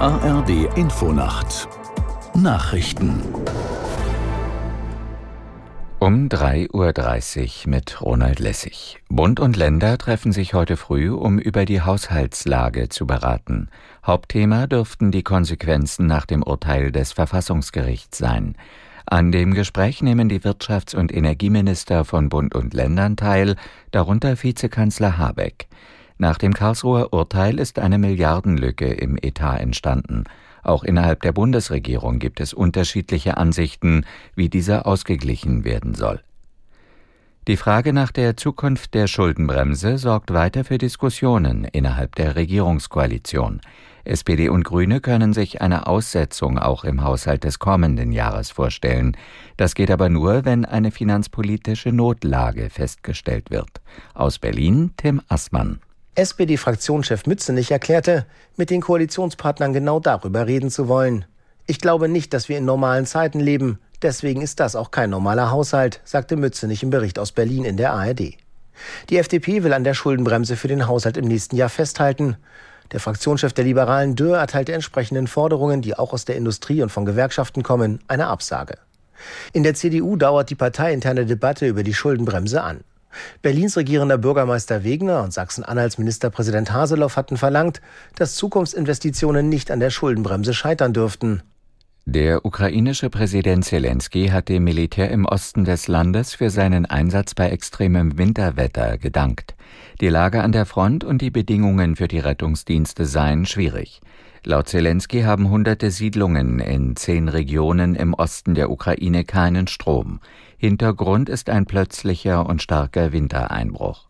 ARD Infonacht Nachrichten um 3.30 Uhr mit Ronald Lessig. Bund und Länder treffen sich heute früh, um über die Haushaltslage zu beraten. Hauptthema dürften die Konsequenzen nach dem Urteil des Verfassungsgerichts sein. An dem Gespräch nehmen die Wirtschafts- und Energieminister von Bund und Ländern teil, darunter Vizekanzler Habeck. Nach dem Karlsruher Urteil ist eine Milliardenlücke im Etat entstanden. Auch innerhalb der Bundesregierung gibt es unterschiedliche Ansichten, wie diese ausgeglichen werden soll. Die Frage nach der Zukunft der Schuldenbremse sorgt weiter für Diskussionen innerhalb der Regierungskoalition. SPD und Grüne können sich eine Aussetzung auch im Haushalt des kommenden Jahres vorstellen. Das geht aber nur, wenn eine finanzpolitische Notlage festgestellt wird. Aus Berlin Tim Assmann. SPD-Fraktionschef Mützenich erklärte, mit den Koalitionspartnern genau darüber reden zu wollen. Ich glaube nicht, dass wir in normalen Zeiten leben. Deswegen ist das auch kein normaler Haushalt, sagte Mützenich im Bericht aus Berlin in der ARD. Die FDP will an der Schuldenbremse für den Haushalt im nächsten Jahr festhalten. Der Fraktionschef der Liberalen Dürr erteilte entsprechenden Forderungen, die auch aus der Industrie und von Gewerkschaften kommen, eine Absage. In der CDU dauert die parteiinterne Debatte über die Schuldenbremse an. Berlins regierender Bürgermeister Wegner und Sachsen-Anhalts Ministerpräsident Haseloff hatten verlangt, dass Zukunftsinvestitionen nicht an der Schuldenbremse scheitern dürften. Der ukrainische Präsident Zelensky hat dem Militär im Osten des Landes für seinen Einsatz bei extremem Winterwetter gedankt. Die Lage an der Front und die Bedingungen für die Rettungsdienste seien schwierig. Laut Zelensky haben hunderte Siedlungen in zehn Regionen im Osten der Ukraine keinen Strom. Hintergrund ist ein plötzlicher und starker Wintereinbruch.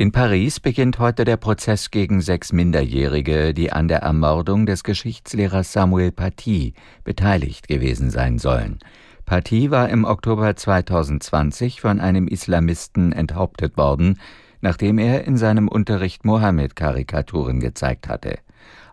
In Paris beginnt heute der Prozess gegen sechs Minderjährige, die an der Ermordung des Geschichtslehrers Samuel Paty beteiligt gewesen sein sollen. Paty war im Oktober 2020 von einem Islamisten enthauptet worden, nachdem er in seinem Unterricht Mohammed-Karikaturen gezeigt hatte.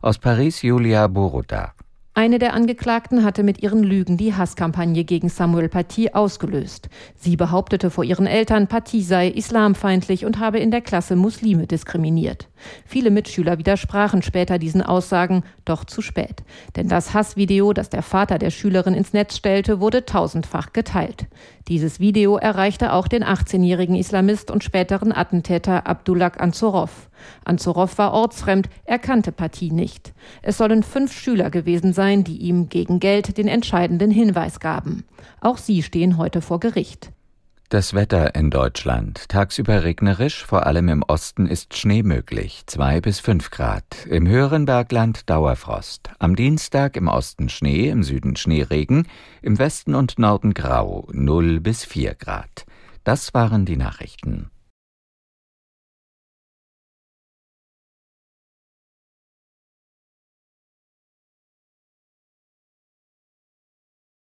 Aus Paris Julia Boruta. Eine der Angeklagten hatte mit ihren Lügen die Hasskampagne gegen Samuel Paty ausgelöst. Sie behauptete vor ihren Eltern, Paty sei islamfeindlich und habe in der Klasse Muslime diskriminiert. Viele Mitschüler widersprachen später diesen Aussagen, doch zu spät. Denn das Hassvideo, das der Vater der Schülerin ins Netz stellte, wurde tausendfach geteilt. Dieses Video erreichte auch den 18-jährigen Islamist und späteren Attentäter Abdullah Ansorov. Ansorov war ortsfremd, er kannte Paty nicht. Es sollen fünf Schüler gewesen sein, die ihm gegen Geld den entscheidenden Hinweis gaben. Auch sie stehen heute vor Gericht. Das Wetter in Deutschland. Tagsüber regnerisch, vor allem im Osten ist Schnee möglich, zwei bis fünf Grad. Im höheren Bergland Dauerfrost. Am Dienstag im Osten Schnee, im Süden Schneeregen, im Westen und Norden grau, null bis vier Grad. Das waren die Nachrichten.